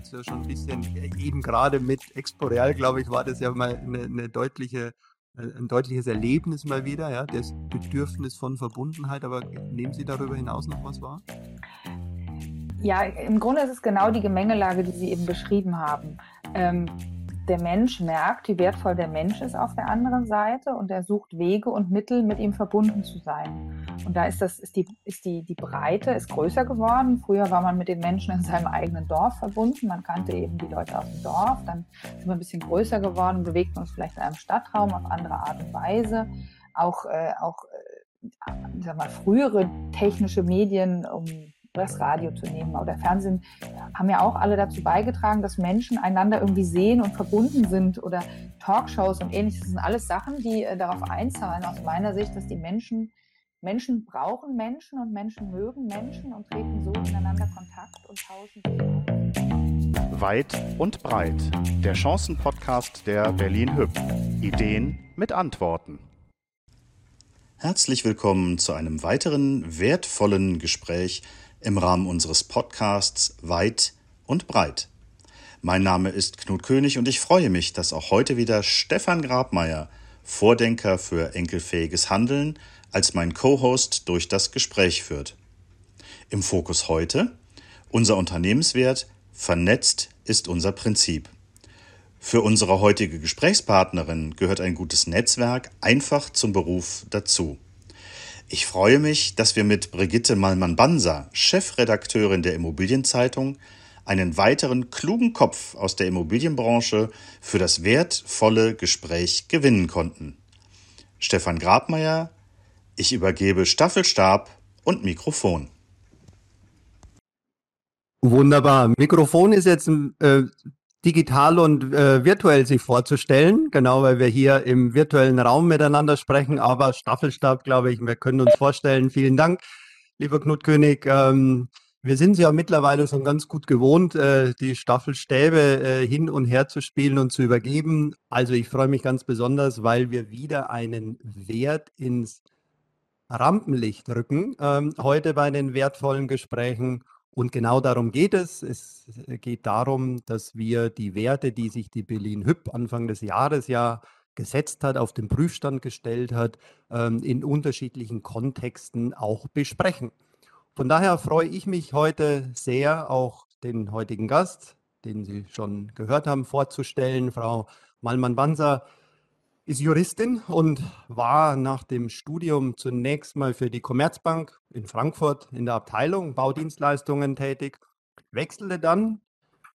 jetzt ja schon ein bisschen, äh, eben gerade mit Exporeal, glaube ich, war das ja mal eine, eine deutliche, äh, ein deutliches Erlebnis mal wieder, ja, das Bedürfnis von Verbundenheit. Aber nehmen Sie darüber hinaus noch was wahr? Ja, im Grunde ist es genau die Gemengelage, die Sie eben beschrieben haben. Ähm, der Mensch merkt, wie wertvoll der Mensch ist auf der anderen Seite und er sucht Wege und Mittel, mit ihm verbunden zu sein. Und da ist, das, ist, die, ist die, die Breite ist größer geworden. Früher war man mit den Menschen in seinem eigenen Dorf verbunden. Man kannte eben die Leute aus dem Dorf. Dann sind wir ein bisschen größer geworden, bewegt uns vielleicht in einem Stadtraum auf andere Art und Weise. Auch, äh, auch äh, sag mal, frühere technische Medien, um das Radio zu nehmen oder Fernsehen, haben ja auch alle dazu beigetragen, dass Menschen einander irgendwie sehen und verbunden sind oder Talkshows und ähnliches. Das sind alles Sachen, die äh, darauf einzahlen, aus meiner Sicht, dass die Menschen, Menschen brauchen Menschen und Menschen mögen Menschen und treten so ineinander Kontakt und tauschen sich Weit und breit. Der Chancen-Podcast der Berlin Hüb. Ideen mit Antworten. Herzlich willkommen zu einem weiteren wertvollen Gespräch im Rahmen unseres Podcasts Weit und Breit. Mein Name ist Knut König und ich freue mich, dass auch heute wieder Stefan Grabmeier, Vordenker für enkelfähiges Handeln, als mein Co-Host durch das Gespräch führt. Im Fokus heute unser Unternehmenswert vernetzt ist unser Prinzip. Für unsere heutige Gesprächspartnerin gehört ein gutes Netzwerk einfach zum Beruf dazu. Ich freue mich, dass wir mit Brigitte Malmann-Banser, Chefredakteurin der Immobilienzeitung, einen weiteren klugen Kopf aus der Immobilienbranche für das wertvolle Gespräch gewinnen konnten. Stefan Grabmeier, ich übergebe Staffelstab und Mikrofon. Wunderbar. Mikrofon ist jetzt äh, digital und äh, virtuell sich vorzustellen, genau, weil wir hier im virtuellen Raum miteinander sprechen, aber Staffelstab, glaube ich, wir können uns vorstellen. Vielen Dank, lieber Knut König. Ähm, wir sind ja mittlerweile schon ganz gut gewohnt, äh, die Staffelstäbe äh, hin und her zu spielen und zu übergeben. Also ich freue mich ganz besonders, weil wir wieder einen Wert ins Rampenlicht rücken, ähm, heute bei den wertvollen Gesprächen. Und genau darum geht es. Es geht darum, dass wir die Werte, die sich die Berlin Hüb Anfang des Jahres ja gesetzt hat, auf den Prüfstand gestellt hat, ähm, in unterschiedlichen Kontexten auch besprechen. Von daher freue ich mich heute sehr, auch den heutigen Gast, den Sie schon gehört haben, vorzustellen, Frau Malmann-Banser ist Juristin und war nach dem Studium zunächst mal für die Commerzbank in Frankfurt in der Abteilung Baudienstleistungen tätig, wechselte dann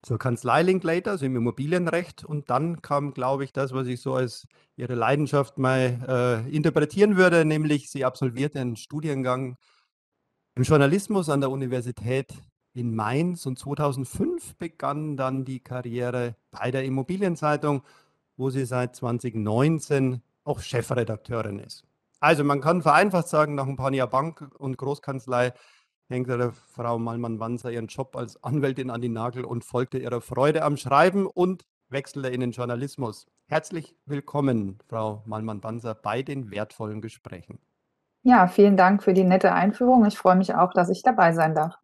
zur Kanzlei Linklater, also im Immobilienrecht. Und dann kam, glaube ich, das, was ich so als ihre Leidenschaft mal äh, interpretieren würde, nämlich sie absolvierte einen Studiengang im Journalismus an der Universität in Mainz und 2005 begann dann die Karriere bei der Immobilienzeitung wo sie seit 2019 auch Chefredakteurin ist. Also man kann vereinfacht sagen, nach ein paar Jahren Bank und Großkanzlei hängt der Frau Malmann-Wanzer ihren Job als Anwältin an die Nagel und folgte ihrer Freude am Schreiben und wechselte in den Journalismus. Herzlich willkommen, Frau Malmann-Wanzer, bei den wertvollen Gesprächen. Ja, vielen Dank für die nette Einführung. Ich freue mich auch, dass ich dabei sein darf.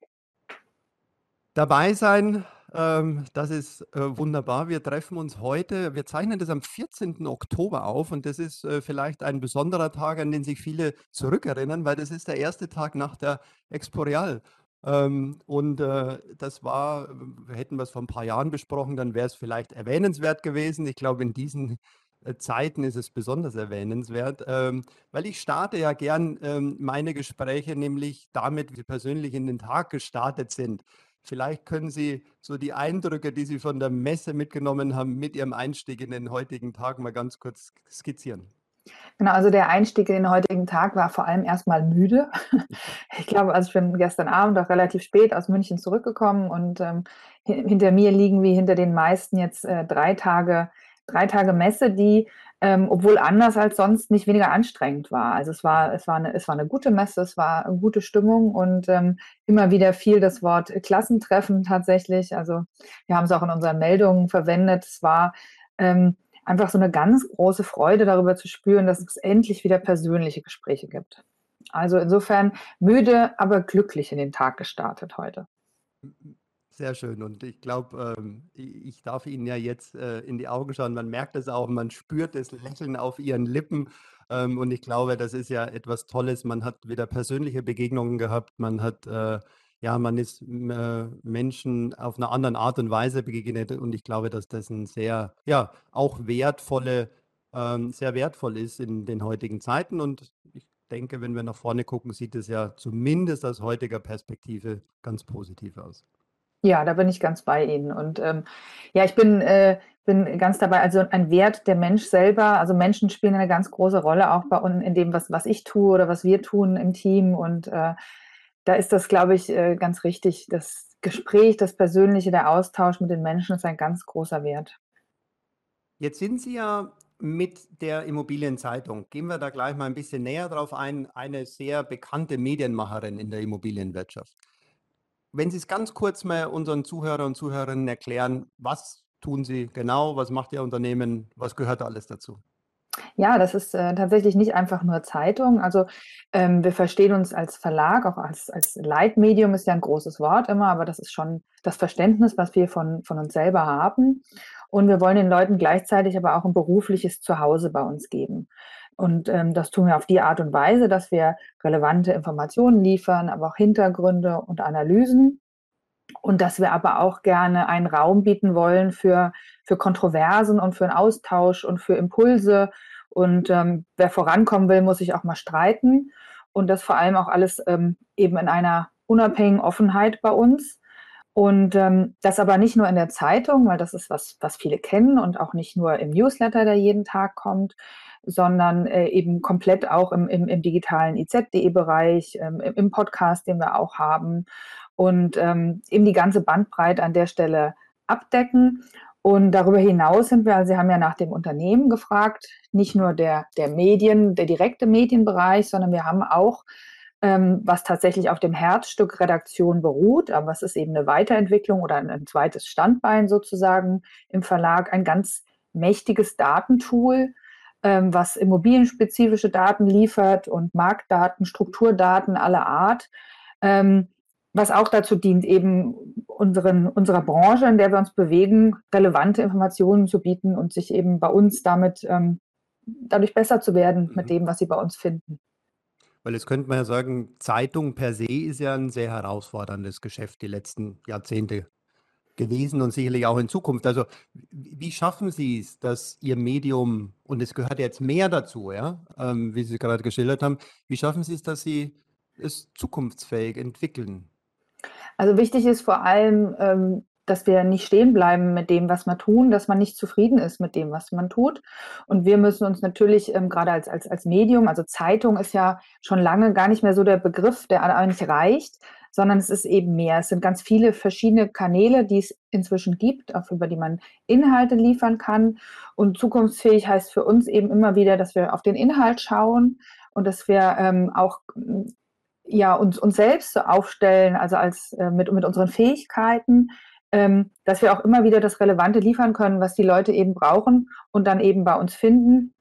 Dabei sein ähm, das ist äh, wunderbar. Wir treffen uns heute. Wir zeichnen das am 14. Oktober auf und das ist äh, vielleicht ein besonderer Tag, an den sich viele zurückerinnern, weil das ist der erste Tag nach der Exporeal. Ähm, und äh, das war, hätten wir es vor ein paar Jahren besprochen, dann wäre es vielleicht erwähnenswert gewesen. Ich glaube, in diesen äh, Zeiten ist es besonders erwähnenswert, ähm, weil ich starte ja gern ähm, meine Gespräche nämlich damit, wie persönlich in den Tag gestartet sind. Vielleicht können Sie so die Eindrücke, die Sie von der Messe mitgenommen haben, mit Ihrem Einstieg in den heutigen Tag mal ganz kurz skizzieren. Genau, also der Einstieg in den heutigen Tag war vor allem erstmal müde. Ich glaube, also ich bin gestern Abend auch relativ spät aus München zurückgekommen und ähm, hinter mir liegen wie hinter den meisten jetzt äh, drei Tage, drei Tage Messe, die ähm, obwohl anders als sonst nicht weniger anstrengend war. Also es war, es war, eine, es war eine gute Messe, es war eine gute Stimmung und ähm, immer wieder fiel das Wort Klassentreffen tatsächlich. Also wir haben es auch in unseren Meldungen verwendet. Es war ähm, einfach so eine ganz große Freude darüber zu spüren, dass es endlich wieder persönliche Gespräche gibt. Also insofern müde, aber glücklich in den Tag gestartet heute. Sehr schön. Und ich glaube, ähm, ich darf Ihnen ja jetzt äh, in die Augen schauen. Man merkt es auch, man spürt das Lächeln auf Ihren Lippen. Ähm, und ich glaube, das ist ja etwas Tolles. Man hat wieder persönliche Begegnungen gehabt. Man hat, äh, ja, man ist äh, Menschen auf einer anderen Art und Weise begegnet. Und ich glaube, dass das ein sehr, ja, auch wertvolle, ähm, sehr wertvoll ist in den heutigen Zeiten. Und ich denke, wenn wir nach vorne gucken, sieht es ja zumindest aus heutiger Perspektive ganz positiv aus. Ja, da bin ich ganz bei Ihnen. Und ähm, ja, ich bin, äh, bin ganz dabei. Also ein Wert der Mensch selber, also Menschen spielen eine ganz große Rolle auch bei uns in dem, was, was ich tue oder was wir tun im Team. Und äh, da ist das, glaube ich, äh, ganz richtig. Das Gespräch, das Persönliche, der Austausch mit den Menschen ist ein ganz großer Wert. Jetzt sind Sie ja mit der Immobilienzeitung. Gehen wir da gleich mal ein bisschen näher drauf ein. Eine sehr bekannte Medienmacherin in der Immobilienwirtschaft. Wenn Sie es ganz kurz mal unseren Zuhörern und Zuhörerinnen erklären, was tun Sie genau, was macht Ihr Unternehmen, was gehört da alles dazu? Ja, das ist äh, tatsächlich nicht einfach nur Zeitung. Also ähm, wir verstehen uns als Verlag, auch als, als Leitmedium ist ja ein großes Wort immer, aber das ist schon das Verständnis, was wir von, von uns selber haben. Und wir wollen den Leuten gleichzeitig aber auch ein berufliches Zuhause bei uns geben. Und ähm, das tun wir auf die Art und Weise, dass wir relevante Informationen liefern, aber auch Hintergründe und Analysen. Und dass wir aber auch gerne einen Raum bieten wollen für, für Kontroversen und für einen Austausch und für Impulse. Und ähm, wer vorankommen will, muss sich auch mal streiten. Und das vor allem auch alles ähm, eben in einer unabhängigen Offenheit bei uns. Und ähm, das aber nicht nur in der Zeitung, weil das ist was, was viele kennen und auch nicht nur im Newsletter, der jeden Tag kommt, sondern äh, eben komplett auch im, im, im digitalen IZ.de-Bereich, ähm, im Podcast, den wir auch haben. Und ähm, eben die ganze Bandbreite an der Stelle abdecken. Und darüber hinaus sind wir, also Sie haben ja nach dem Unternehmen gefragt, nicht nur der, der Medien, der direkte Medienbereich, sondern wir haben auch, ähm, was tatsächlich auf dem Herzstück Redaktion beruht, aber es ist eben eine Weiterentwicklung oder ein, ein zweites Standbein sozusagen im Verlag, ein ganz mächtiges Datentool, ähm, was immobilienspezifische Daten liefert und Marktdaten, Strukturdaten aller Art, ähm, was auch dazu dient, eben unseren, unserer Branche, in der wir uns bewegen, relevante Informationen zu bieten und sich eben bei uns damit ähm, dadurch besser zu werden mhm. mit dem, was sie bei uns finden. Weil jetzt könnte man ja sagen, Zeitung per se ist ja ein sehr herausforderndes Geschäft die letzten Jahrzehnte gewesen und sicherlich auch in Zukunft. Also wie schaffen Sie es, dass Ihr Medium, und es gehört jetzt mehr dazu, ja, ähm, wie Sie gerade geschildert haben, wie schaffen Sie es, dass Sie es zukunftsfähig entwickeln? Also wichtig ist vor allem, ähm, dass wir nicht stehen bleiben mit dem, was wir tun, dass man nicht zufrieden ist mit dem, was man tut. Und wir müssen uns natürlich ähm, gerade als, als, als Medium, also Zeitung ist ja schon lange gar nicht mehr so der Begriff, der eigentlich reicht, sondern es ist eben mehr. Es sind ganz viele verschiedene Kanäle, die es inzwischen gibt, auf, über die man Inhalte liefern kann. Und zukunftsfähig heißt für uns eben immer wieder, dass wir auf den Inhalt schauen und dass wir ähm, auch ja, uns, uns selbst so aufstellen, also als äh, mit, mit unseren Fähigkeiten, ähm, dass wir auch immer wieder das Relevante liefern können, was die Leute eben brauchen und dann eben bei uns finden.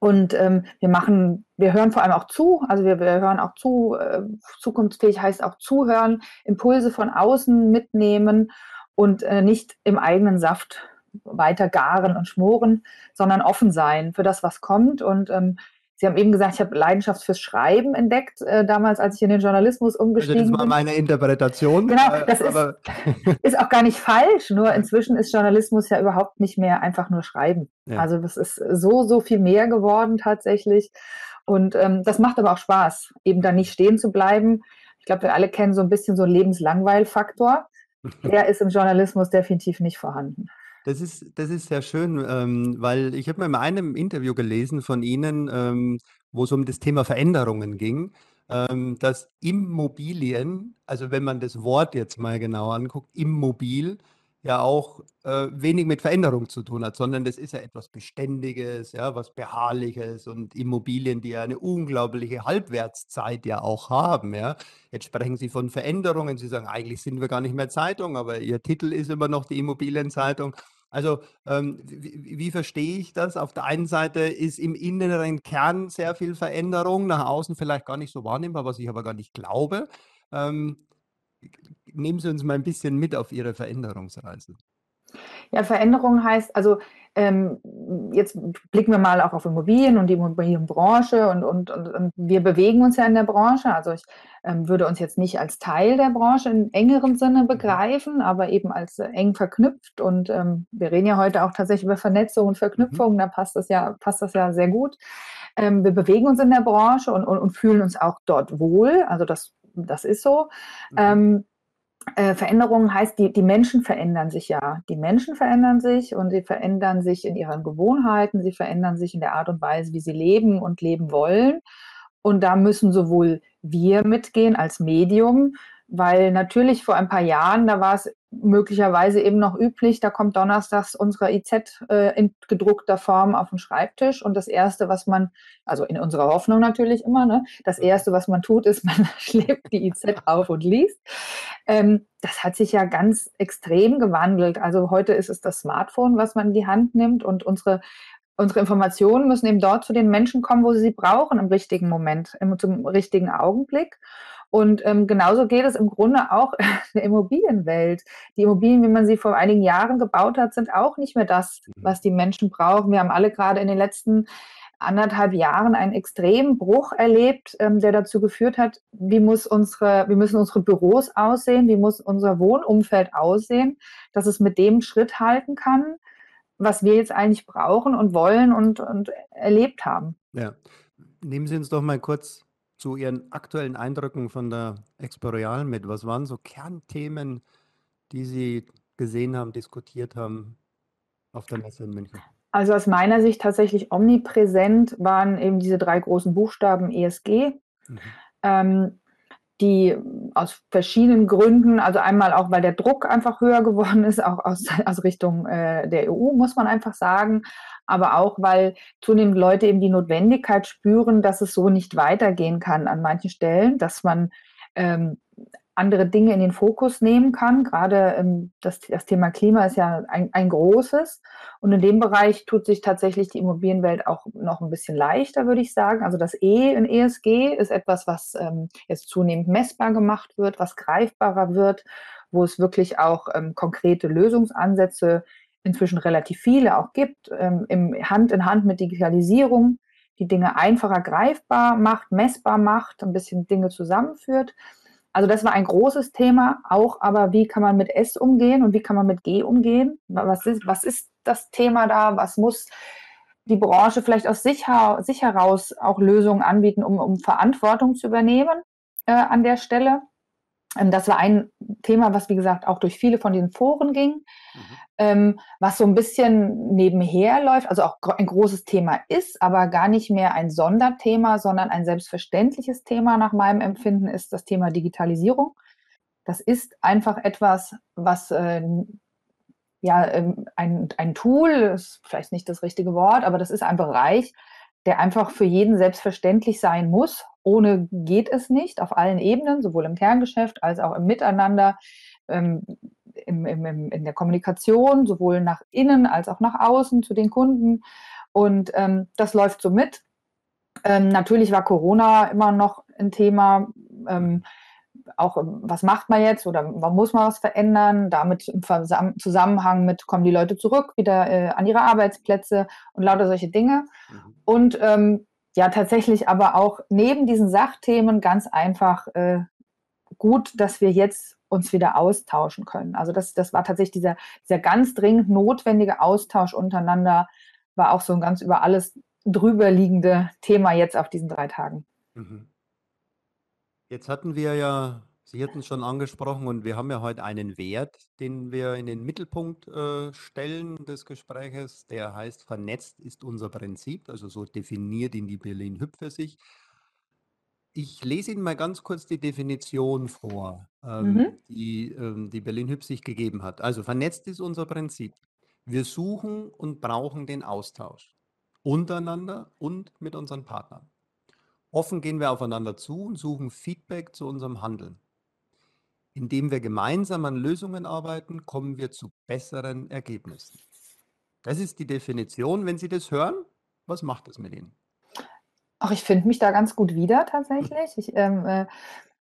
Und ähm, wir machen, wir hören vor allem auch zu, also wir, wir hören auch zu, äh, zukunftsfähig heißt auch zuhören, Impulse von außen mitnehmen und äh, nicht im eigenen Saft weiter garen und schmoren, sondern offen sein für das, was kommt. Und ähm, Sie haben eben gesagt, ich habe Leidenschaft fürs Schreiben entdeckt, äh, damals, als ich in den Journalismus umgestiegen bin. Also das war meine Interpretation. Genau, äh, das ist, ist, auch gar nicht falsch, nur inzwischen ist Journalismus ja überhaupt nicht mehr einfach nur Schreiben. Ja. Also das ist so, so viel mehr geworden tatsächlich. Und ähm, das macht aber auch Spaß, eben da nicht stehen zu bleiben. Ich glaube, wir alle kennen so ein bisschen so einen Lebenslangweil-Faktor. Der ist im Journalismus definitiv nicht vorhanden. Das ist, das ist sehr schön, ähm, weil ich habe mal in einem Interview gelesen von Ihnen, ähm, wo es um das Thema Veränderungen ging, ähm, dass Immobilien, also wenn man das Wort jetzt mal genau anguckt, Immobil, ja auch äh, wenig mit Veränderung zu tun hat, sondern das ist ja etwas Beständiges, ja, was Beharrliches und Immobilien, die ja eine unglaubliche Halbwertszeit ja auch haben. Ja. Jetzt sprechen Sie von Veränderungen, Sie sagen, eigentlich sind wir gar nicht mehr Zeitung, aber Ihr Titel ist immer noch die Immobilienzeitung. Also ähm, wie, wie, verstehe ich das? Auf der einen Seite ist im inneren Kern sehr viel Veränderung, nach außen vielleicht gar nicht so wahrnehmbar, was ich aber gar nicht glaube. Ähm, nehmen Sie uns mal ein bisschen mit auf Ihre Veränderungsreise. Ja, Veränderung heißt, also ähm, jetzt blicken wir mal auch auf Immobilien und die Immobilienbranche und, und, und, und wir bewegen uns ja in der Branche. Also ich ähm, würde uns jetzt nicht als Teil der Branche in engerem Sinne begreifen, aber eben als äh, eng verknüpft. Und ähm, wir reden ja heute auch tatsächlich über Vernetzung und Verknüpfung, mhm. da passt das ja, passt das ja sehr gut. Ähm, wir bewegen uns in der Branche und, und, und, fühlen uns auch dort wohl. Also das, das ist so. Mhm. Äh, Veränderungen heißt, die, die Menschen verändern sich ja. Die Menschen verändern sich und sie verändern sich in ihren Gewohnheiten, sie verändern sich in der Art und Weise, wie sie leben und leben wollen. Und da müssen sowohl wir mitgehen als Medium, weil natürlich vor ein paar Jahren, da war es möglicherweise eben noch üblich, da kommt donnerstags unsere IZ äh, in gedruckter Form auf den Schreibtisch und das Erste, was man, also in unserer Hoffnung natürlich immer, ne, das Erste, was man tut, ist, man schlägt die IZ auf und liest. Ähm, das hat sich ja ganz extrem gewandelt. Also heute ist es das Smartphone, was man in die Hand nimmt und unsere unsere Informationen müssen eben dort zu den Menschen kommen, wo sie sie brauchen im richtigen Moment, im, zum richtigen Augenblick. Und ähm, genauso geht es im Grunde auch in der Immobilienwelt. Die Immobilien, wie man sie vor einigen Jahren gebaut hat, sind auch nicht mehr das, mhm. was die Menschen brauchen. Wir haben alle gerade in den letzten anderthalb Jahren einen extremen Bruch erlebt, ähm, der dazu geführt hat, wie, muss unsere, wie müssen unsere Büros aussehen, wie muss unser Wohnumfeld aussehen, dass es mit dem Schritt halten kann, was wir jetzt eigentlich brauchen und wollen und, und erlebt haben. Ja. Nehmen Sie uns doch mal kurz zu Ihren aktuellen Eindrücken von der Exporeal mit. Was waren so Kernthemen, die Sie gesehen haben, diskutiert haben auf der Messe in München? Also aus meiner Sicht tatsächlich omnipräsent waren eben diese drei großen Buchstaben ESG. Mhm. Ähm, die aus verschiedenen Gründen, also einmal auch, weil der Druck einfach höher geworden ist, auch aus, aus Richtung äh, der EU, muss man einfach sagen, aber auch, weil zunehmend Leute eben die Notwendigkeit spüren, dass es so nicht weitergehen kann an manchen Stellen, dass man ähm, andere Dinge in den Fokus nehmen kann. Gerade ähm, das, das, Thema Klima ist ja ein, ein, großes. Und in dem Bereich tut sich tatsächlich die Immobilienwelt auch noch ein bisschen leichter, würde ich sagen. Also das E in ESG ist etwas, was ähm, jetzt zunehmend messbar gemacht wird, was greifbarer wird, wo es wirklich auch ähm, konkrete Lösungsansätze inzwischen relativ viele auch gibt, ähm, im Hand in Hand mit Digitalisierung, die Dinge einfacher greifbar macht, messbar macht, ein bisschen Dinge zusammenführt. Also das war ein großes Thema, auch aber wie kann man mit S umgehen und wie kann man mit G umgehen? Was ist, was ist das Thema da? Was muss die Branche vielleicht aus sich, sich heraus auch Lösungen anbieten, um, um Verantwortung zu übernehmen äh, an der Stelle? Ähm, das war ein Thema, was wie gesagt auch durch viele von den Foren ging, mhm. ähm, was so ein bisschen nebenher läuft, also auch ein großes Thema ist, aber gar nicht mehr ein Sonderthema, sondern ein selbstverständliches Thema nach meinem Empfinden ist das Thema Digitalisierung. Das ist einfach etwas, was äh, ja ähm, ein, ein Tool ist vielleicht nicht das richtige Wort, aber das ist ein Bereich, der einfach für jeden selbstverständlich sein muss. Ohne geht es nicht auf allen Ebenen, sowohl im Kerngeschäft als auch im Miteinander, ähm, im, im, in der Kommunikation, sowohl nach innen als auch nach außen zu den Kunden. Und ähm, das läuft so mit. Ähm, natürlich war Corona immer noch ein Thema. Ähm, auch was macht man jetzt oder muss man was verändern? Damit im Zusammenhang mit, kommen die Leute zurück wieder äh, an ihre Arbeitsplätze und lauter solche Dinge. Mhm. Und ähm, ja, tatsächlich aber auch neben diesen Sachthemen ganz einfach äh, gut, dass wir jetzt uns wieder austauschen können. Also das, das war tatsächlich dieser, dieser ganz dringend notwendige Austausch untereinander, war auch so ein ganz über alles drüber liegende Thema jetzt auf diesen drei Tagen. Mhm. Jetzt hatten wir ja, Sie hatten es schon angesprochen und wir haben ja heute einen Wert, den wir in den Mittelpunkt äh, stellen des Gespräches. Der heißt, vernetzt ist unser Prinzip, also so definiert ihn die Berlin Hüb für sich. Ich lese Ihnen mal ganz kurz die Definition vor, ähm, mhm. die ähm, die Berlin Hüb sich gegeben hat. Also vernetzt ist unser Prinzip. Wir suchen und brauchen den Austausch untereinander und mit unseren Partnern. Offen gehen wir aufeinander zu und suchen Feedback zu unserem Handeln. Indem wir gemeinsam an Lösungen arbeiten, kommen wir zu besseren Ergebnissen. Das ist die Definition. Wenn Sie das hören, was macht das mit Ihnen? Ach, ich finde mich da ganz gut wieder tatsächlich. Ich, ähm, äh,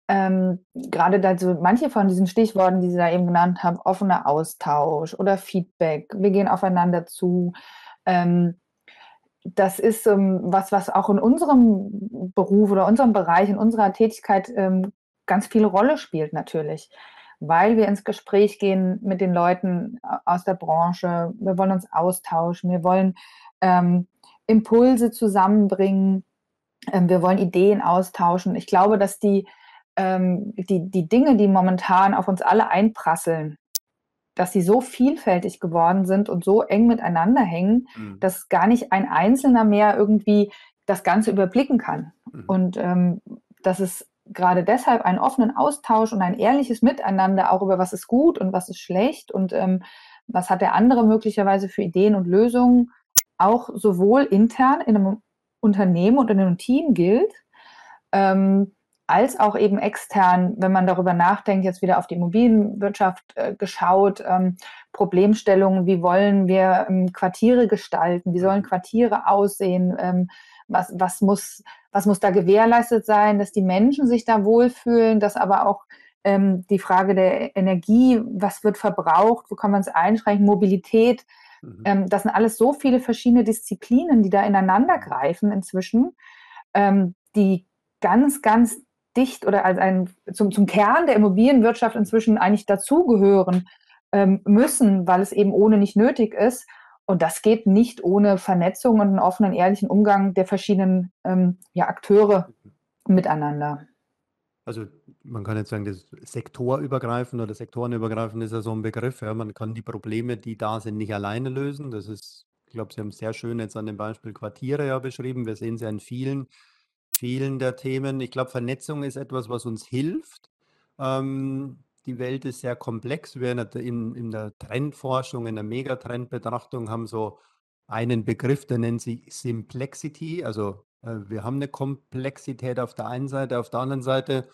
ähm, gerade dazu, manche von diesen Stichworten, die Sie da eben genannt haben, offener Austausch oder Feedback, wir gehen aufeinander zu. Ähm, das ist ähm, was, was auch in unserem Beruf oder unserem Bereich, in unserer Tätigkeit ähm, ganz viel Rolle spielt natürlich, weil wir ins Gespräch gehen mit den Leuten aus der Branche. Wir wollen uns austauschen, wir wollen ähm, Impulse zusammenbringen, ähm, wir wollen Ideen austauschen. Ich glaube, dass die ähm, die, die Dinge, die momentan auf uns alle einprasseln, dass sie so vielfältig geworden sind und so eng miteinander hängen, mhm. dass gar nicht ein Einzelner mehr irgendwie das Ganze überblicken kann. Mhm. Und ähm, dass es gerade deshalb einen offenen Austausch und ein ehrliches Miteinander auch über was ist gut und was ist schlecht und ähm, was hat der andere möglicherweise für Ideen und Lösungen auch sowohl intern in einem Unternehmen und in einem Team gilt, ähm, als auch eben extern, wenn man darüber nachdenkt, jetzt wieder auf die Immobilienwirtschaft äh, geschaut, ähm, Problemstellungen, wie wollen wir ähm, Quartiere gestalten, wie sollen Quartiere aussehen, ähm, was, was, muss, was muss da gewährleistet sein, dass die Menschen sich da wohlfühlen, dass aber auch ähm, die Frage der Energie, was wird verbraucht, wo kann man es einschränken, Mobilität, mhm. Ähm, das sind alles so viele verschiedene Disziplinen, die da ineinander greifen inzwischen, ähm, die ganz, ganz dicht oder als ein, zum, zum Kern der Immobilienwirtschaft inzwischen eigentlich dazugehören ähm, müssen, weil es eben ohne nicht nötig ist. Und das geht nicht ohne Vernetzung und einen offenen, ehrlichen Umgang der verschiedenen ähm, ja, Akteure miteinander. Also man kann jetzt sagen, das sektorübergreifend oder sektorenübergreifend ist ja so ein Begriff. Ja. Man kann die Probleme, die da sind, nicht alleine lösen. Das ist, ich glaube, Sie haben sehr schön jetzt an dem Beispiel Quartiere ja beschrieben. Wir sehen es ja in vielen vielen der Themen. Ich glaube, Vernetzung ist etwas, was uns hilft. Ähm, die Welt ist sehr komplex. Wir in, in der Trendforschung, in der Megatrendbetrachtung haben so einen Begriff, der nennt sich Simplexity. Also äh, wir haben eine Komplexität auf der einen Seite, auf der anderen Seite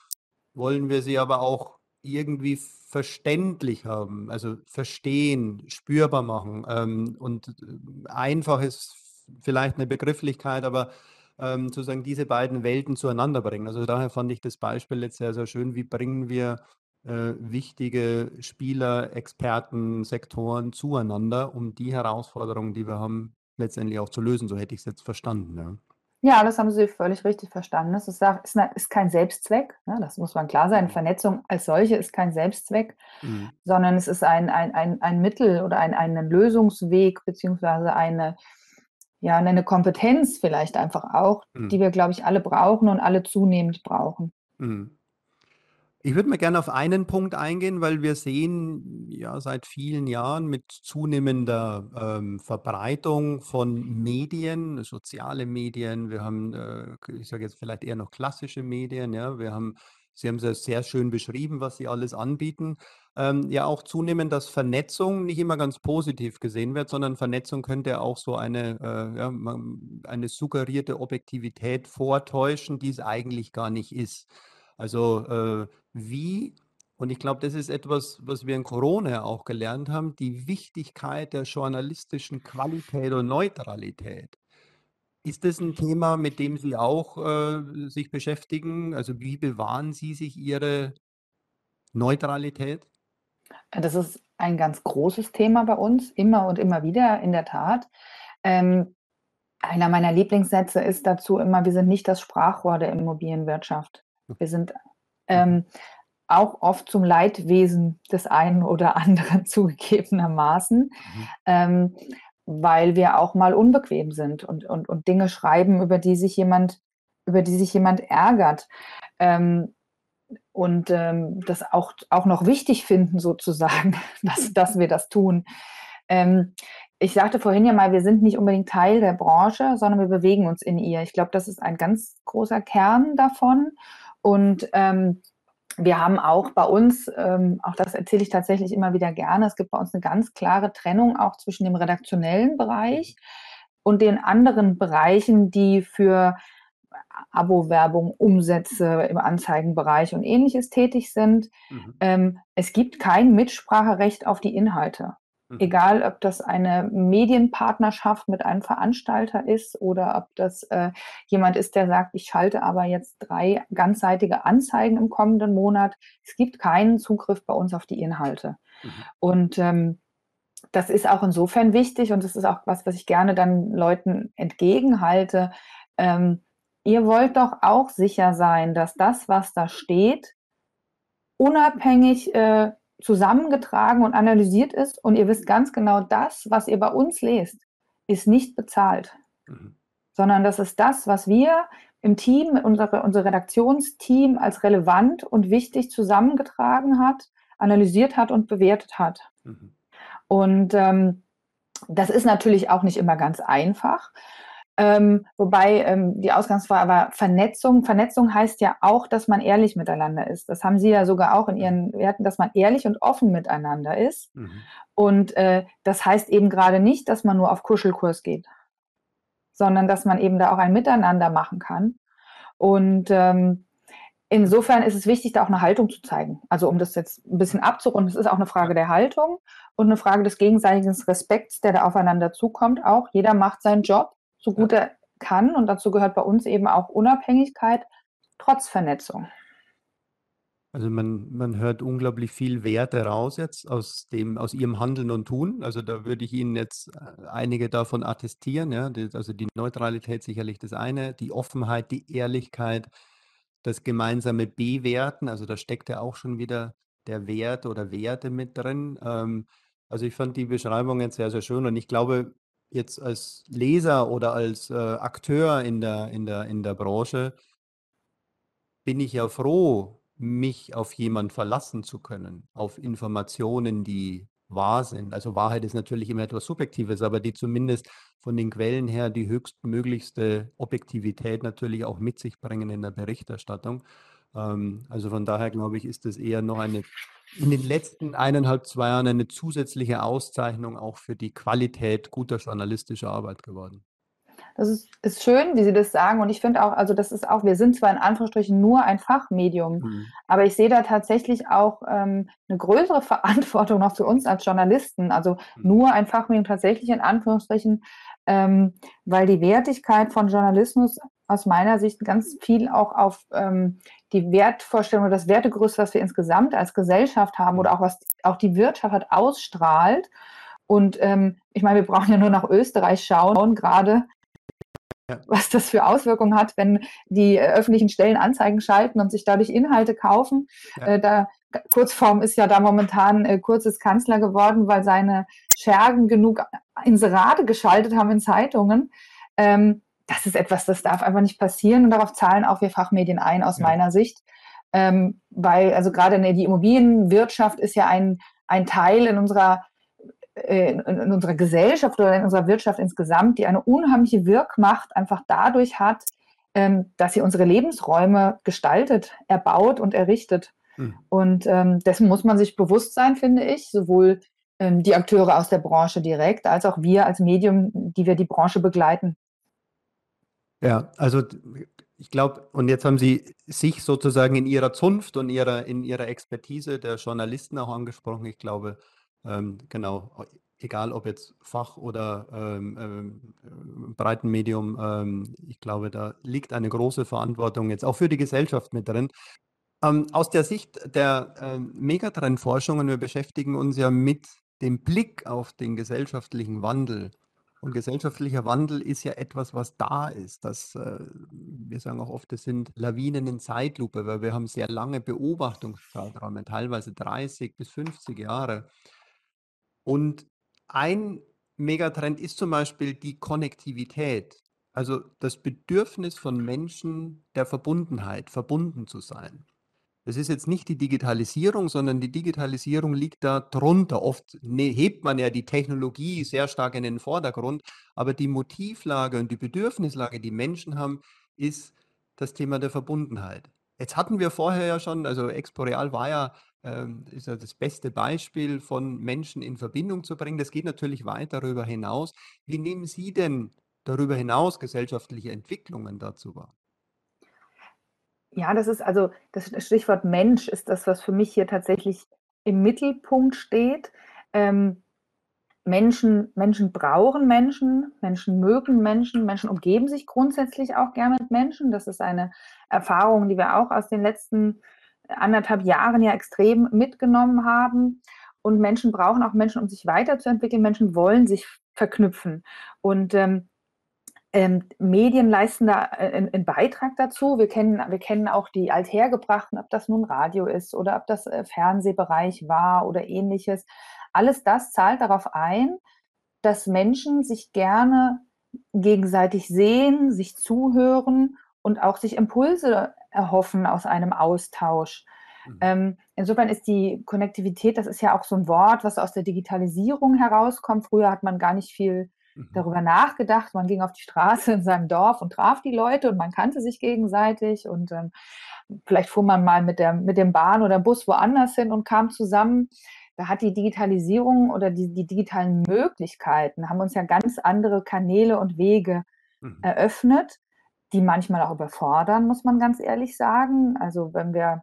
wollen wir sie aber auch irgendwie verständlich haben, also verstehen, spürbar machen. Ähm, und äh, einfach ist vielleicht eine Begrifflichkeit, aber ähm, sozusagen diese beiden Welten zueinander bringen. Also daher fand ich das Beispiel jetzt sehr, sehr schön. Wie bringen wir äh, wichtige Spieler, Experten, Sektoren zueinander, um die Herausforderungen, die wir haben, letztendlich auch zu lösen. So hätte ich es jetzt verstanden. Ja. Ja, das haben Sie völlig richtig verstanden. Es ist, ist, ist kein Selbstzweck, ne? das muss man klar sein. Mhm. Vernetzung als solche ist kein Selbstzweck, mhm. sondern es ist ein, ein, ein, ein Mittel oder ein, ein Lösungsweg beziehungsweise eine, ja, eine Kompetenz vielleicht einfach auch, mhm. die wir, glaube ich, alle brauchen und alle zunehmend brauchen. Mhm. Ich würde mal gerne auf einen Punkt eingehen, weil wir sehen ja seit vielen Jahren mit zunehmender ähm, Verbreitung von Medien, soziale Medien, wir haben, äh, ich sage jetzt vielleicht eher noch klassische Medien, ja, wir haben Sie haben es sehr schön beschrieben, was Sie alles anbieten. Ähm, ja, auch zunehmend, dass Vernetzung nicht immer ganz positiv gesehen wird, sondern Vernetzung könnte auch so eine, äh, ja, eine suggerierte Objektivität vortäuschen, die es eigentlich gar nicht ist. Also äh, wie, und ich glaube, das ist etwas, was wir in Corona auch gelernt haben, die Wichtigkeit der journalistischen Qualität und Neutralität. Ist das ein Thema, mit dem Sie auch äh, sich beschäftigen? Also wie bewahren Sie sich Ihre Neutralität? Das ist ein ganz großes Thema bei uns, immer und immer wieder, in der Tat. Ähm, einer meiner Lieblingssätze ist dazu immer, wir sind nicht das Sprachrohr der Immobilienwirtschaft. Wir sind ähm, auch oft zum Leidwesen des einen oder anderen zugegebenermaßen. Mhm. Ähm, weil wir auch mal unbequem sind und, und, und Dinge schreiben, über die sich jemand, über die sich jemand ärgert. Ähm, und ähm, das auch, auch noch wichtig finden, sozusagen, dass, dass wir das tun. Ähm, ich sagte vorhin ja mal, wir sind nicht unbedingt Teil der Branche, sondern wir bewegen uns in ihr. Ich glaube, das ist ein ganz großer Kern davon. Und ähm, wir haben auch bei uns, ähm, auch das erzähle ich tatsächlich immer wieder gerne, es gibt bei uns eine ganz klare Trennung auch zwischen dem redaktionellen Bereich und den anderen Bereichen, die für Abo-Werbung, Umsätze im Anzeigenbereich und ähnliches tätig sind. Mhm. Ähm, es gibt kein Mitspracherecht auf die Inhalte. Mhm. Egal, ob das eine Medienpartnerschaft mit einem Veranstalter ist oder ob das äh, jemand ist, der sagt, ich schalte aber jetzt drei ganzseitige Anzeigen im kommenden Monat. Es gibt keinen Zugriff bei uns auf die Inhalte. Mhm. Und ähm, das ist auch insofern wichtig und das ist auch was, was ich gerne dann Leuten entgegenhalte. Ähm, ihr wollt doch auch sicher sein, dass das, was da steht, unabhängig äh, zusammengetragen und analysiert ist und ihr wisst ganz genau, das, was ihr bei uns lest, ist nicht bezahlt, mhm. sondern das ist das, was wir im Team, unsere, unser Redaktionsteam als relevant und wichtig zusammengetragen hat, analysiert hat und bewertet hat. Mhm. Und ähm, das ist natürlich auch nicht immer ganz einfach. Ähm, wobei ähm, die Ausgangsfrage war Vernetzung. Vernetzung heißt ja auch, dass man ehrlich miteinander ist. Das haben Sie ja sogar auch in Ihren Werten, dass man ehrlich und offen miteinander ist. Mhm. Und äh, das heißt eben gerade nicht, dass man nur auf Kuschelkurs geht, sondern dass man eben da auch ein Miteinander machen kann. Und ähm, insofern ist es wichtig, da auch eine Haltung zu zeigen. Also um das jetzt ein bisschen abzurunden, es ist auch eine Frage der Haltung und eine Frage des gegenseitigen Respekts, der da aufeinander zukommt. Auch jeder macht seinen Job so gut er kann. Und dazu gehört bei uns eben auch Unabhängigkeit trotz Vernetzung. Also man, man hört unglaublich viel Werte raus jetzt aus dem, aus ihrem Handeln und Tun. Also da würde ich Ihnen jetzt äh, einige davon attestieren. Ja? Also die Neutralität sicherlich das eine, die Offenheit, die Ehrlichkeit, das gemeinsame Bewerten. Also da steckt ja auch schon wieder der Wert oder Werte mit drin. Ähm, also ich fand die Beschreibung jetzt sehr, sehr schön und ich glaube, jetzt als Leser oder als äh, Akteur in der, in, der, in der Branche bin ich ja froh, mich auf jemanden verlassen zu können, auf Informationen, die wahr sind. Also Wahrheit ist natürlich immer etwas Subjektives, aber die zumindest von den Quellen her die höchstmöglichste Objektivität natürlich auch mit sich bringen in der Berichterstattung. Ähm, also von daher glaube ich, ist das eher noch eine in den letzten eineinhalb, zwei Jahren eine zusätzliche Auszeichnung auch für die Qualität guter journalistischer Arbeit geworden. Das ist, ist schön, wie Sie das sagen. Und ich finde auch, also das ist auch, wir sind zwar in Anführungsstrichen nur ein Fachmedium, mhm. aber ich sehe da tatsächlich auch ähm, eine größere Verantwortung noch für uns als Journalisten. Also mhm. nur ein Fachmedium tatsächlich in Anführungsstrichen, ähm, weil die Wertigkeit von Journalismus aus meiner Sicht ganz viel auch auf ähm, die Wertvorstellung oder das Wertegerüst, was wir insgesamt als Gesellschaft haben oder auch was auch die Wirtschaft hat, ausstrahlt. Und ähm, ich meine, wir brauchen ja nur nach Österreich schauen, gerade ja. was das für Auswirkungen hat, wenn die äh, öffentlichen Stellen Anzeigen schalten und sich dadurch Inhalte kaufen. Ja. Äh, da, Kurzform ist ja da momentan äh, kurzes Kanzler geworden, weil seine Schergen genug Inserate geschaltet haben in Zeitungen. Ähm, das ist etwas, das darf einfach nicht passieren und darauf zahlen auch wir Fachmedien ein, aus ja. meiner Sicht. Ähm, weil, also gerade die Immobilienwirtschaft ist ja ein, ein Teil in unserer, äh, in, in unserer Gesellschaft oder in unserer Wirtschaft insgesamt, die eine unheimliche Wirkmacht einfach dadurch hat, ähm, dass sie unsere Lebensräume gestaltet, erbaut und errichtet. Hm. Und ähm, dessen muss man sich bewusst sein, finde ich, sowohl ähm, die Akteure aus der Branche direkt, als auch wir als Medium, die wir die Branche begleiten. Ja, also ich glaube, und jetzt haben Sie sich sozusagen in Ihrer Zunft und ihrer, in Ihrer Expertise der Journalisten auch angesprochen. Ich glaube, ähm, genau, egal ob jetzt Fach oder ähm, ähm, Breitenmedium, ähm, ich glaube, da liegt eine große Verantwortung jetzt auch für die Gesellschaft mit drin. Ähm, aus der Sicht der ähm, Megatrendforschung, wir beschäftigen uns ja mit dem Blick auf den gesellschaftlichen Wandel. Und gesellschaftlicher Wandel ist ja etwas, was da ist. Das, äh, wir sagen auch oft, das sind Lawinen in Zeitlupe, weil wir haben sehr lange Beobachtungszeiträume, teilweise 30 bis 50 Jahre. Und ein Megatrend ist zum Beispiel die Konnektivität, also das Bedürfnis von Menschen der Verbundenheit, verbunden zu sein. Das ist jetzt nicht die Digitalisierung, sondern die Digitalisierung liegt da drunter. Oft ne, hebt man ja die Technologie sehr stark in den Vordergrund, aber die Motivlage und die Bedürfnislage, die Menschen haben, ist das Thema der Verbundenheit. Jetzt hatten wir vorher ja schon, also Exporeal war ja, ähm, ist ja das beste Beispiel von Menschen in Verbindung zu bringen. Das geht natürlich weit darüber hinaus. Wie nehmen Sie denn darüber hinaus gesellschaftliche Entwicklungen dazu wahr? Ja, das ist also das Stichwort Mensch ist das, was für mich hier tatsächlich im Mittelpunkt steht. Ähm, Menschen, Menschen brauchen Menschen, Menschen mögen Menschen, Menschen umgeben sich grundsätzlich auch gerne mit Menschen. Das ist eine Erfahrung, die wir auch aus den letzten anderthalb Jahren ja extrem mitgenommen haben. Und Menschen brauchen auch Menschen, um sich weiterzuentwickeln. Menschen wollen sich verknüpfen. Und ähm, ähm, Medien leisten da einen, einen, Beitrag dazu. Wir kennen, wir kennen auch die Althergebrachten, ob das nun Radio ist oder ob das äh, Fernsehbereich war oder ähnliches. Alles das zahlt darauf ein, dass Menschen sich gerne gegenseitig sehen, sich zuhören und auch sich Impulse erhoffen aus einem Austausch. Mhm. Ähm, insofern ist die Konnektivität, das ist ja auch so ein Wort, was aus der Digitalisierung herauskommt. Früher hat man gar nicht viel mhm. darüber nachgedacht. Man ging auf die Straße in seinem Dorf und traf die Leute und man kannte sich gegenseitig und ähm, vielleicht fuhr man mal mit, der, mit dem Bahn oder Bus woanders hin und kam zusammen. Da hat die Digitalisierung oder die, die digitalen Möglichkeiten haben uns ja ganz andere Kanäle und Wege mhm. eröffnet, die manchmal auch überfordern, muss man ganz ehrlich sagen. Also wenn wir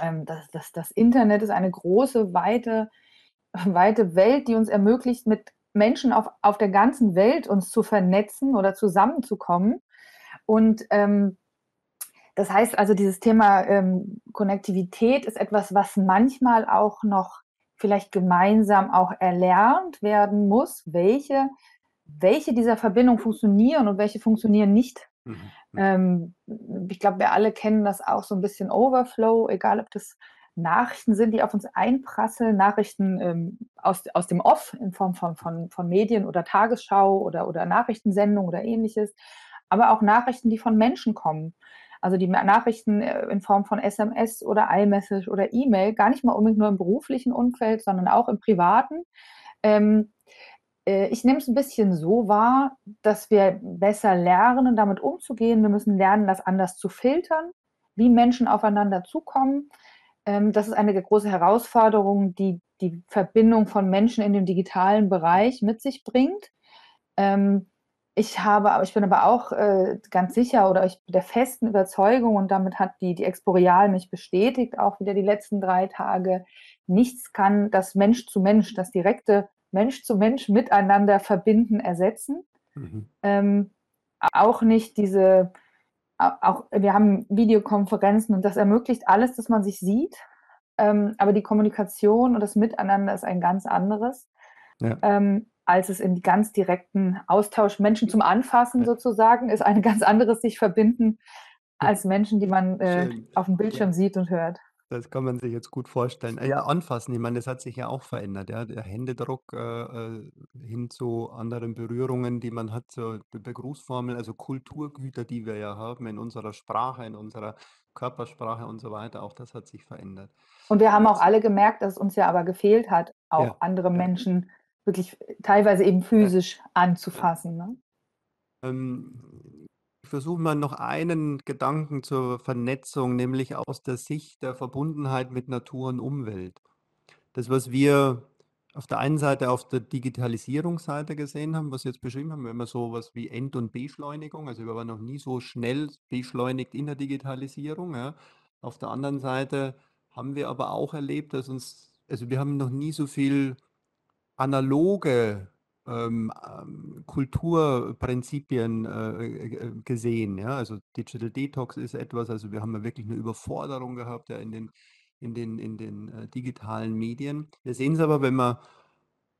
ähm, das, das, das Internet ist eine große, weite, weite Welt, die uns ermöglicht, mit Menschen auf, auf der ganzen Welt uns zu vernetzen oder zusammenzukommen. Und ähm, das heißt also, dieses Thema ähm, Konnektivität ist etwas, was manchmal auch noch vielleicht gemeinsam auch erlernt werden muss, welche, welche dieser Verbindungen funktionieren und welche funktionieren nicht. Mhm. Ähm, ich glaube, wir alle kennen das auch so ein bisschen Overflow, egal ob das Nachrichten sind, die auf uns einprasseln, Nachrichten ähm, aus, aus dem Off in Form von, von, von Medien oder Tagesschau oder, oder Nachrichtensendung oder ähnliches, aber auch Nachrichten, die von Menschen kommen. Also die Nachrichten äh, in Form von SMS oder iMessage oder E-Mail, gar nicht mal unbedingt nur im beruflichen Umfeld, sondern auch im privaten. Ähm, äh, ich nehme es ein bisschen so wahr, dass wir besser lernen, damit umzugehen. Wir müssen lernen, das anders zu filtern, wie Menschen aufeinander zukommen. Ähm, das ist eine große Herausforderung, die die Verbindung von Menschen in dem digitalen Bereich mit sich bringt. Ähm, ich habe, ich bin aber auch äh, ganz sicher oder ich bin der festen Überzeugung und damit hat die, die Exporeal mich bestätigt, auch wieder die letzten drei Tage. Nichts kann das Mensch zu Mensch, das direkte Mensch zu Mensch miteinander verbinden, ersetzen. Mhm. Ähm, auch nicht diese, auch wir haben Videokonferenzen und das ermöglicht alles, dass man sich sieht. Ähm, aber die Kommunikation und das Miteinander ist ein ganz anderes, ja. ähm, als es in ganz direkten Austausch Menschen zum Anfassen ja. sozusagen ist ein ganz anderes sich verbinden als Menschen, die man äh, auf dem Bildschirm ja. sieht und hört. Das kann man sich jetzt gut vorstellen. Ja, anfassen, ich meine, das hat sich ja auch verändert, ja. Der Händedruck, äh, äh, hin zu anderen Berührungen, die man hat, zur Be also Kulturgüter, die wir ja haben in unserer Sprache, in unserer Körpersprache und so weiter, auch das hat sich verändert. Und wir haben auch alle gemerkt, dass es uns ja aber gefehlt hat, auch Ja, andere ja. Menschen wirklich teilweise eben Ja, physisch ja. anzufassen, ne? Ähm versuche mal noch einen Gedanken zur Vernetzung, nämlich aus der Sicht der Verbundenheit mit Natur und Umwelt. Das, was wir auf der einen Seite auf der Digitalisierungsseite gesehen haben, was wir jetzt beschrieben haben, immer so was wie End- und Beschleunigung. Also wir waren noch nie so schnell beschleunigt in der Digitalisierung. Ja. Auf der anderen Seite haben wir aber auch erlebt, dass uns, also wir haben noch nie so viel analoge ähm, ähm, Kulturprinzipien äh, äh, gesehen. Ja? Also Digital Detox ist etwas, also wir haben ja wirklich eine Überforderung gehabt ja, in den, in den, in den äh, digitalen Medien. Wir sehen es aber, wenn wir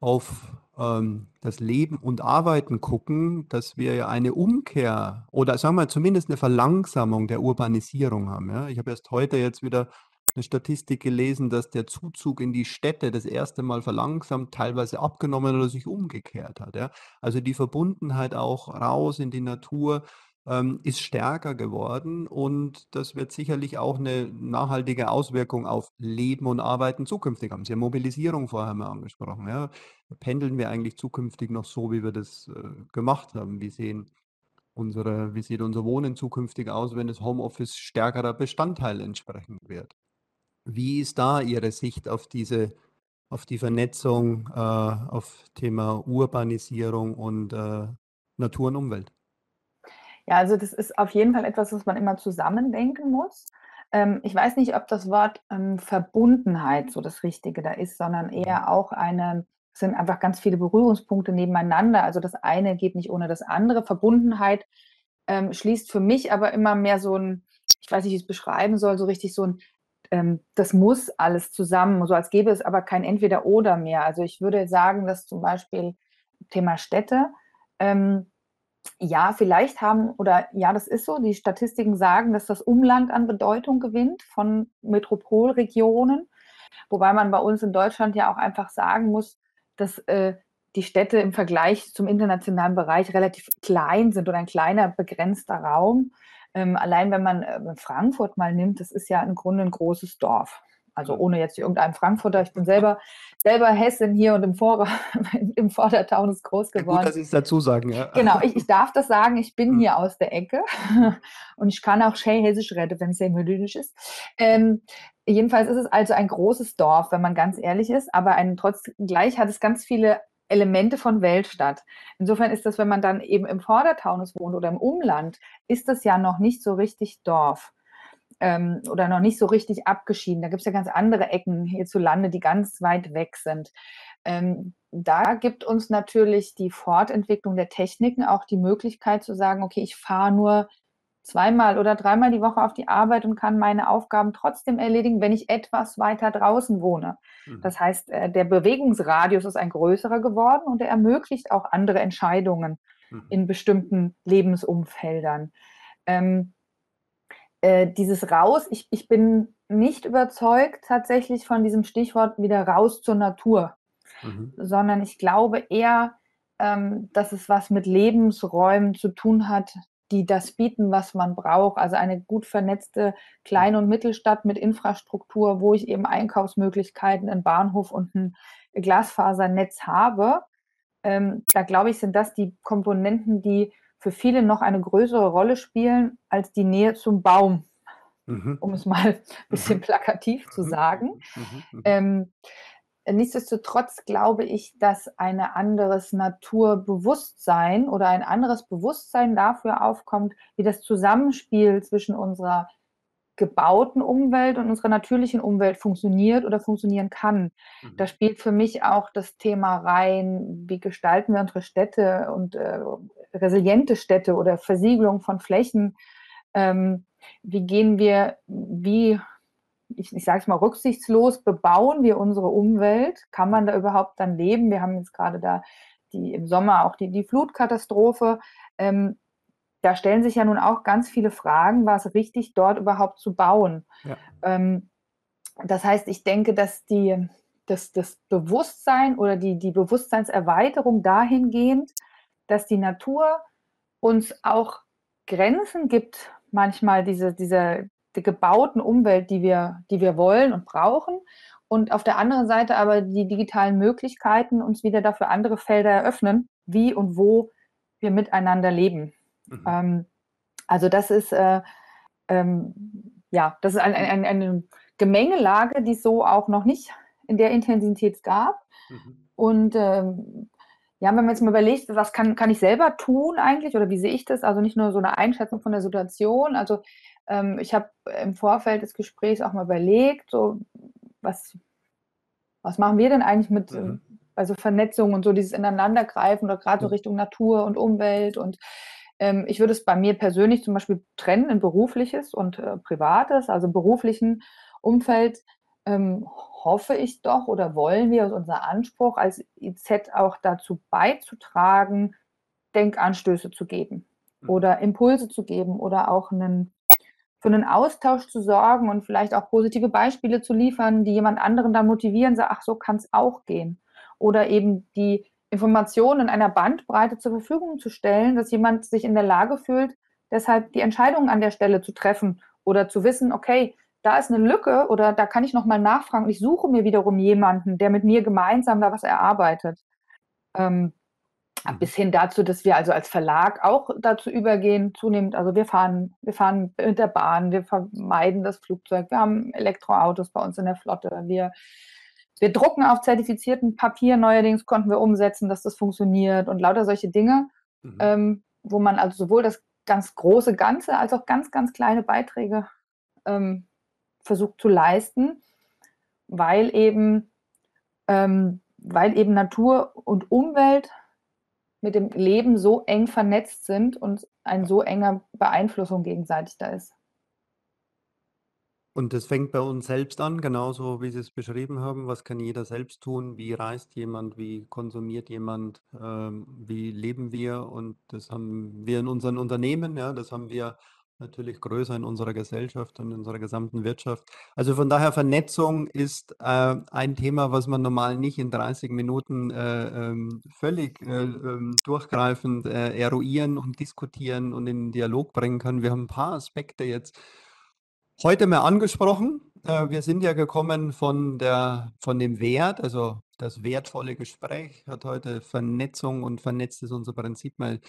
auf ähm, das Leben und Arbeiten gucken, dass wir ja eine Umkehr oder sagen wir zumindest eine Verlangsamung der Urbanisierung haben. Ja? Ich habe erst heute jetzt wieder eine Statistik gelesen, dass der Zuzug in die Städte das erste Mal verlangsamt, teilweise abgenommen oder sich umgekehrt hat. Ja. Also die Verbundenheit auch raus in die Natur ähm, ist stärker geworden und das wird sicherlich auch eine nachhaltige Auswirkung auf Leben und Arbeiten zukünftig haben. Sie haben Mobilisierung vorher mal angesprochen. Ja. Pendeln wir eigentlich zukünftig noch so, wie wir das äh, gemacht haben? Wie sehen unsere, wie sieht unser Wohnen zukünftig aus, wenn das Homeoffice stärkerer Bestandteil entsprechend wird? Wie ist da Ihre Sicht auf diese auf die Vernetzung, äh, auf Thema Urbanisierung und äh, Natur und Umwelt? Ja, also das ist auf jeden Fall etwas, was man immer zusammendenken muss. Ähm, ich weiß nicht, ob das Wort ähm, Verbundenheit so das Richtige da ist, sondern eher mhm. auch eine Es sind einfach ganz viele Berührungspunkte nebeneinander. Also das eine geht nicht ohne das andere. Verbundenheit ähm, schließt für mich aber immer mehr so ein, ich weiß nicht, wie ich es beschreiben soll, so richtig so ein, ähm, das muss alles zusammen, so als gäbe es aber kein Entweder-Oder mehr. Also ich würde sagen, dass zum Beispiel Thema Städte, ähm, ja, vielleicht haben, oder ja, das ist so, die Statistiken sagen, dass das Umland an Bedeutung gewinnt von Metropolregionen, wobei man bei uns in Deutschland ja auch einfach sagen muss, dass äh, die Städte im Vergleich zum internationalen Bereich relativ klein sind oder ein kleiner begrenzter Raum. Ähm, allein wenn man äh, Frankfurt mal nimmt, das ist ja im Grunde ein großes Dorf. Also ohne jetzt irgendeinen Frankfurter. Ich bin selber, selber Hessin hier und im, Vor im Vordertaunus groß geworden. Gut, dass Sie es dazu sagen, ja. Genau, ich, ich darf das sagen, ich bin hm. hier aus der Ecke und ich kann auch schön Hessisch reden, wenn es sehr melodisch ist. Ähm, jedenfalls ist es also ein großes Dorf, wenn man ganz ehrlich ist, aber ein, trotz gleich hat es ganz viele Elemente von Weltstadt. Insofern ist das, wenn man dann eben im Vordertaunus wohnt oder im Umland, ist das ja noch nicht so richtig Dorf ähm, oder noch nicht so richtig abgeschieden. Da gibt es ja ganz andere Ecken hierzulande, die ganz weit weg sind. Ähm, da gibt uns natürlich die Fortentwicklung der Techniken auch die Möglichkeit zu sagen, okay, ich fahre nur zweimal oder dreimal die Woche auf die Arbeit und kann meine Aufgaben trotzdem erledigen, wenn ich etwas weiter draußen wohne. Mhm. Das heißt, äh, der Bewegungsradius ist ein größerer geworden und er ermöglicht auch andere Entscheidungen mhm. in bestimmten Lebensumfeldern. Ähm, äh, dieses Raus, ich, ich bin nicht überzeugt tatsächlich von diesem Stichwort wieder raus zur Natur, mhm. sondern ich glaube eher, ähm, dass es was mit Lebensräumen zu tun hat, die das bieten, was man braucht. Also eine gut vernetzte Klein- und Mittelstadt mit Infrastruktur, wo ich eben Einkaufsmöglichkeiten, einen Bahnhof und ein Glasfasernetz habe. Ähm, da glaube ich, sind das die Komponenten, die für viele noch eine größere Rolle spielen als die Nähe zum Baum, mhm. um es mal ein bisschen mhm. plakativ zu mhm. sagen. Mhm. mhm. Ähm, nichtsdestotrotz glaube ich, dass ein anderes Naturbewusstsein oder ein anderes Bewusstsein dafür aufkommt, wie das Zusammenspiel zwischen unserer gebauten Umwelt und unserer natürlichen Umwelt funktioniert oder funktionieren kann. Mhm. Da spielt für mich auch das Thema rein, wie gestalten wir unsere Städte und äh, resiliente Städte oder Versiegelung von Flächen. Ähm, wie gehen wir, wie, ich, ich sage es mal, rücksichtslos bebauen wir unsere Umwelt? Kann man da überhaupt dann leben? Wir haben jetzt gerade da die, im Sommer auch die, die Flutkatastrophe. Ähm, da stellen sich ja nun auch ganz viele Fragen, war es richtig, dort überhaupt zu bauen? Ja. Ähm, das heißt, ich denke, dass die, dass das Bewusstsein oder die, die Bewusstseinserweiterung dahingehend, dass die Natur uns auch Grenzen gibt, manchmal diese, diese die gebauten Umwelt, die wir, die wir wollen und brauchen. Und auf der anderen Seite aber die digitalen Möglichkeiten uns wieder dafür andere Felder eröffnen, wie und wo wir miteinander leben. Mhm. Ähm, also das ist äh, ähm, ja, das ist ein, ein, eine Gemengelage, die es so auch noch nicht in der Intensität gab. Mhm. Und ähm, ja, wenn man jetzt mal überlegt, was kann, kann ich selber tun eigentlich oder wie sehe ich das? Also nicht nur so eine Einschätzung von der Situation. Also ähm, ich habe im Vorfeld des Gesprächs auch mal überlegt, so was, was machen wir denn eigentlich mit mhm. also Vernetzung und so dieses Ineinandergreifen oder gerade so Richtung Natur und Umwelt und ähm, ich würde es bei mir persönlich zum Beispiel trennen in berufliches und äh, privates. Also im beruflichen Umfeld ähm, hoffe ich doch oder wollen wir aus unser Anspruch als IZ auch dazu beizutragen, Denkanstöße zu geben mhm. oder Impulse zu geben oder auch einen, für einen Austausch zu sorgen und vielleicht auch positive Beispiele zu liefern, die jemand anderen da motivieren, sagen, ach, so kann es auch gehen. Oder eben die Informationen in einer Bandbreite zur Verfügung zu stellen, dass jemand sich in der Lage fühlt, deshalb die Entscheidungen an der Stelle zu treffen oder zu wissen, okay, da ist eine Lücke oder da kann ich nochmal nachfragen. Ich suche mir wiederum jemanden, der mit mir gemeinsam da was erarbeitet. Ähm, bis hin dazu, dass wir also als Verlag auch dazu übergehen, zunehmend, also wir fahren, wir fahren mit der Bahn, wir vermeiden das Flugzeug, wir haben Elektroautos bei uns in der Flotte, wir wir drucken auf zertifizierten Papier, neuerdings konnten wir umsetzen, dass das funktioniert und lauter solche Dinge, mhm. ähm, wo man also sowohl das ganz große Ganze als auch ganz, ganz kleine Beiträge ähm, versucht zu leisten, weil eben ähm, weil eben Natur und Umwelt mit dem Leben so eng vernetzt sind und ein so enger Beeinflussung gegenseitig da ist. Und das fängt bei uns selbst an, genauso wie Sie es beschrieben haben. Was kann jeder selbst tun? Wie reist jemand? Wie konsumiert jemand? Ähm, wie leben wir? Und das haben wir in unseren Unternehmen, ja, das haben wir natürlich größer in unserer Gesellschaft und in unserer gesamten Wirtschaft. Also von daher Vernetzung ist äh, ein Thema, was man normal nicht in 30 Minuten äh, ähm, völlig äh, ähm, durchgreifend äh, eruieren und diskutieren und in Dialog bringen kann. Wir haben ein paar Aspekte jetzt heute mal angesprochen. Äh, wir sind ja gekommen von, der, von dem Wert, also das wertvolle Gespräch hat heute Vernetzung und vernetzt ist unser Prinzip mal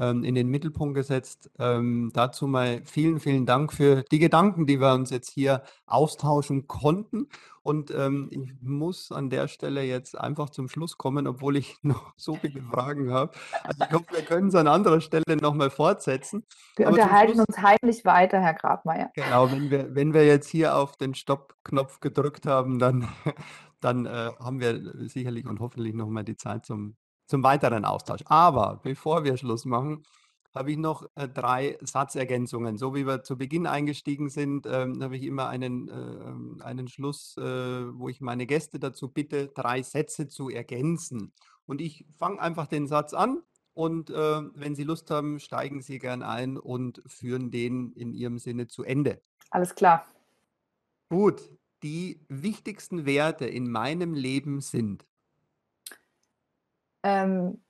ähm, in den Mittelpunkt gesetzt. Ähm, dazu mal vielen, vielen Dank für die Gedanken, die wir uns jetzt hier austauschen konnten. Und ähm, ich muss an der Stelle jetzt einfach zum Schluss kommen, obwohl ich noch so viele Fragen habe. Also ich hoffe, wir können es an anderer Stelle nochmal fortsetzen. Wir Aber unterhalten Schluss, uns heimlich weiter, Herr Grabmeier. Genau, wenn wir, wenn wir jetzt hier auf den Stopp-Knopf gedrückt haben, dann, dann äh, haben wir sicherlich und hoffentlich nochmal die Zeit zum zum weiteren Austausch. Aber bevor wir Schluss machen, habe ich noch äh, drei Satzergänzungen. So wie wir zu Beginn eingestiegen sind, ähm, habe ich immer einen, äh, einen Schluss, äh, wo ich meine Gäste dazu bitte, drei Sätze zu ergänzen. Und ich fange einfach den Satz an und äh, wenn Sie Lust haben, steigen Sie gern ein und führen den in Ihrem Sinne zu Ende. Alles klar. Gut, die wichtigsten Werte in meinem Leben sind ähm,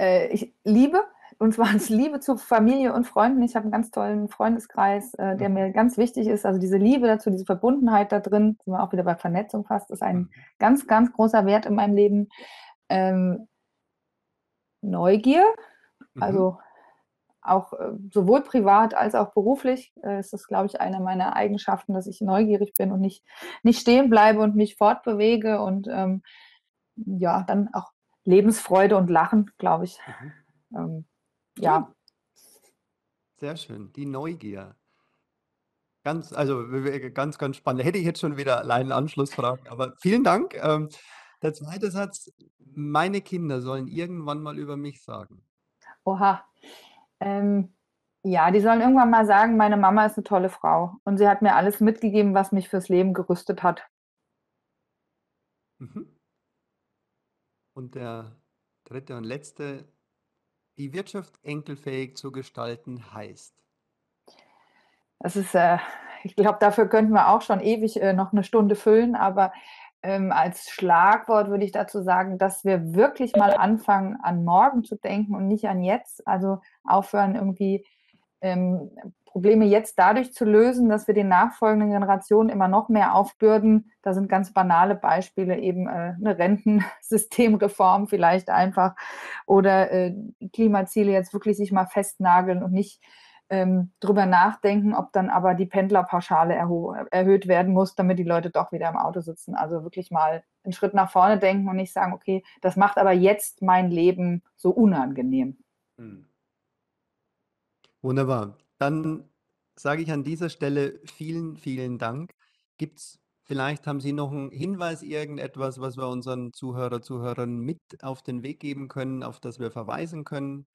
äh, ich liebe, und zwar als Liebe zu Familie und Freunden. Ich habe einen ganz tollen Freundeskreis, äh, der mhm. mir ganz wichtig ist. Also diese Liebe dazu, diese Verbundenheit da drin, sind wir auch wieder bei Vernetzung fast, ist ein mhm. ganz, ganz großer Wert in meinem Leben. Ähm, Neugier, mhm. also auch äh, sowohl privat als auch beruflich äh, ist das, glaube ich, eine meiner Eigenschaften, dass ich neugierig bin und nicht, nicht stehen bleibe und mich fortbewege und ähm, ja, dann auch Lebensfreude und Lachen, glaube ich. Mhm. Ähm, ja. Sehr schön. Die Neugier. Ganz, also ganz, ganz spannend. Hätte ich jetzt schon wieder allein Anschlussfragen, aber vielen Dank. Ähm, der zweite Satz: Meine Kinder sollen irgendwann mal über mich sagen. Oha. Ähm, ja, die sollen irgendwann mal sagen, meine Mama ist eine tolle Frau und sie hat mir alles mitgegeben, was mich fürs Leben gerüstet hat. Mhm. Und der dritte und letzte, die Wirtschaft enkelfähig zu gestalten heißt. Das ist, äh, ich glaube, dafür könnten wir auch schon ewig äh, noch eine Stunde füllen, aber ähm, als Schlagwort würde ich dazu sagen, dass wir wirklich mal anfangen, an morgen zu denken und nicht an jetzt. Also aufhören, irgendwie ähm, Probleme jetzt dadurch zu lösen, dass wir den nachfolgenden Generationen immer noch mehr aufbürden. Da sind ganz banale Beispiele eben äh, eine Rentensystemreform vielleicht einfach oder äh, Klimaziele jetzt wirklich sich mal festnageln und nicht ähm, drüber nachdenken, ob dann aber die Pendlerpauschale erhöht werden muss, damit die Leute doch wieder im Auto sitzen. Also wirklich mal einen Schritt nach vorne denken und nicht sagen, okay, das macht aber jetzt mein Leben so unangenehm. Hm. Wunderbar. Dann sage ich an dieser Stelle vielen, vielen Dank. Gibt's vielleicht haben Sie noch einen Hinweis, irgendetwas, was wir unseren Zuhörer, Zuhörern mit auf den Weg geben können, auf das wir verweisen können?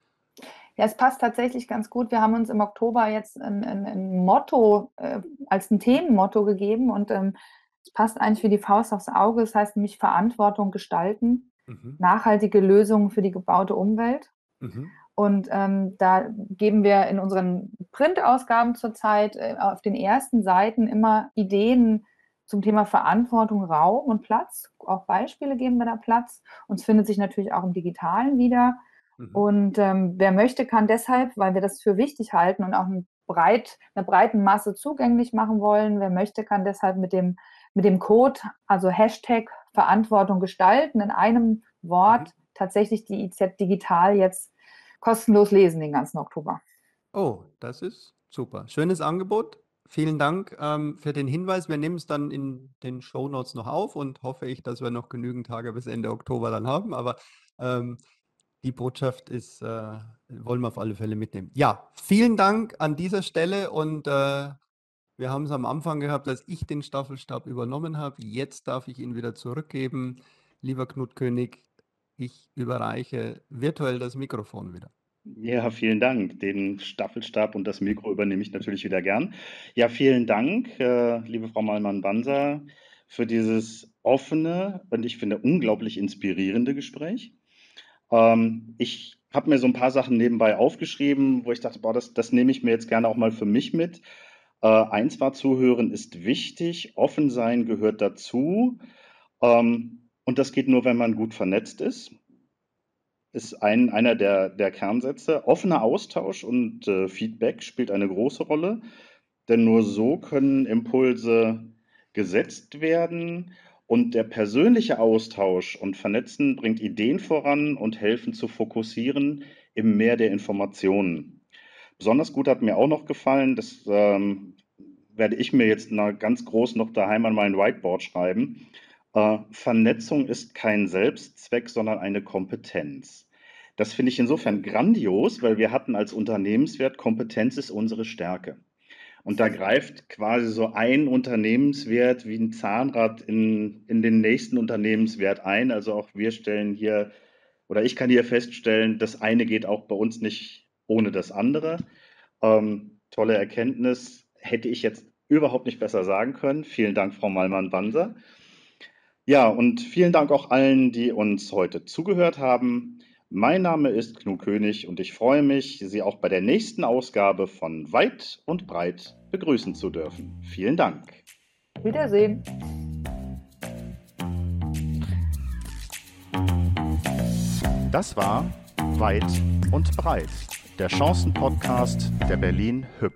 Ja, es passt tatsächlich ganz gut. Wir haben uns im Oktober jetzt ein, ein, ein Motto äh, als ein Themenmotto gegeben und ähm, es passt eigentlich wie die Faust aufs Auge. Es heißt nämlich Verantwortung gestalten, Mhm. nachhaltige Lösungen für die gebaute Umwelt. Mhm. Und ähm, da geben wir in unseren Printausgaben zurzeit äh, auf den ersten Seiten immer Ideen zum Thema Verantwortung, Raum und Platz. Auch Beispiele geben wir da Platz. Uns findet sich natürlich auch im Digitalen wieder. Mhm. Und ähm, wer möchte, kann deshalb, weil wir das für wichtig halten und auch ein breit, einer breiten Masse zugänglich machen wollen, wer möchte, kann deshalb mit dem, mit dem Code, also Hashtag Verantwortung gestalten, in einem Wort mhm. tatsächlich die IZ Digital jetzt kostenlos lesen den ganzen Oktober. Oh, das ist super. Schönes Angebot. Vielen Dank ähm, für den Hinweis. Wir nehmen es dann in den Show Notes noch auf und hoffe ich, dass wir noch genügend Tage bis Ende Oktober dann haben. Aber ähm, die Botschaft ist, äh, wollen wir auf alle Fälle mitnehmen. Ja, vielen Dank an dieser Stelle und äh, wir haben es am Anfang gehabt, dass ich den Staffelstab übernommen habe. Jetzt darf ich ihn wieder zurückgeben. lieber Knut König, ich überreiche virtuell das Mikrofon wieder. Ja, vielen Dank. Den Staffelstab und das Mikro übernehme ich natürlich wieder gern. Ja, vielen Dank, äh, liebe Frau Malmann-Banser, für dieses offene und ich finde unglaublich inspirierende Gespräch. Ähm, ich habe mir so ein paar Sachen nebenbei aufgeschrieben, wo ich dachte, boah, das, das nehme ich mir jetzt gerne auch mal für mich mit. Äh, eins war zuhören ist wichtig, offen sein gehört dazu. Ähm, und das geht nur, wenn man gut vernetzt ist. Ist ein, einer der, der Kernsätze. Offener Austausch und äh, Feedback spielt eine große Rolle, denn nur so können Impulse gesetzt werden und der persönliche Austausch und Vernetzen bringt Ideen voran und helfen zu fokussieren im Meer der Informationen. Besonders gut hat mir auch noch gefallen, das ähm, werde ich mir jetzt ganz groß noch daheim an mein Whiteboard schreiben. Äh, Vernetzung ist kein Selbstzweck, sondern eine Kompetenz. Das finde ich insofern grandios, weil wir hatten als Unternehmenswert, Kompetenz ist unsere Stärke. Und da greift quasi so ein Unternehmenswert wie ein Zahnrad in, in den nächsten Unternehmenswert ein. Also auch wir stellen hier, oder ich kann hier feststellen, das eine geht auch bei uns nicht ohne das andere. Ähm, tolle Erkenntnis, hätte ich jetzt überhaupt nicht besser sagen können. Vielen Dank, Frau Malmann-Banser. Ja, und vielen Dank auch allen, die uns heute zugehört haben. Mein Name ist Knu König und ich freue mich, Sie auch bei der nächsten Ausgabe von Weit und Breit begrüßen zu dürfen. Vielen Dank. Wiedersehen. Das war Weit und Breit, der Chancen-Podcast der Berlin Hüb.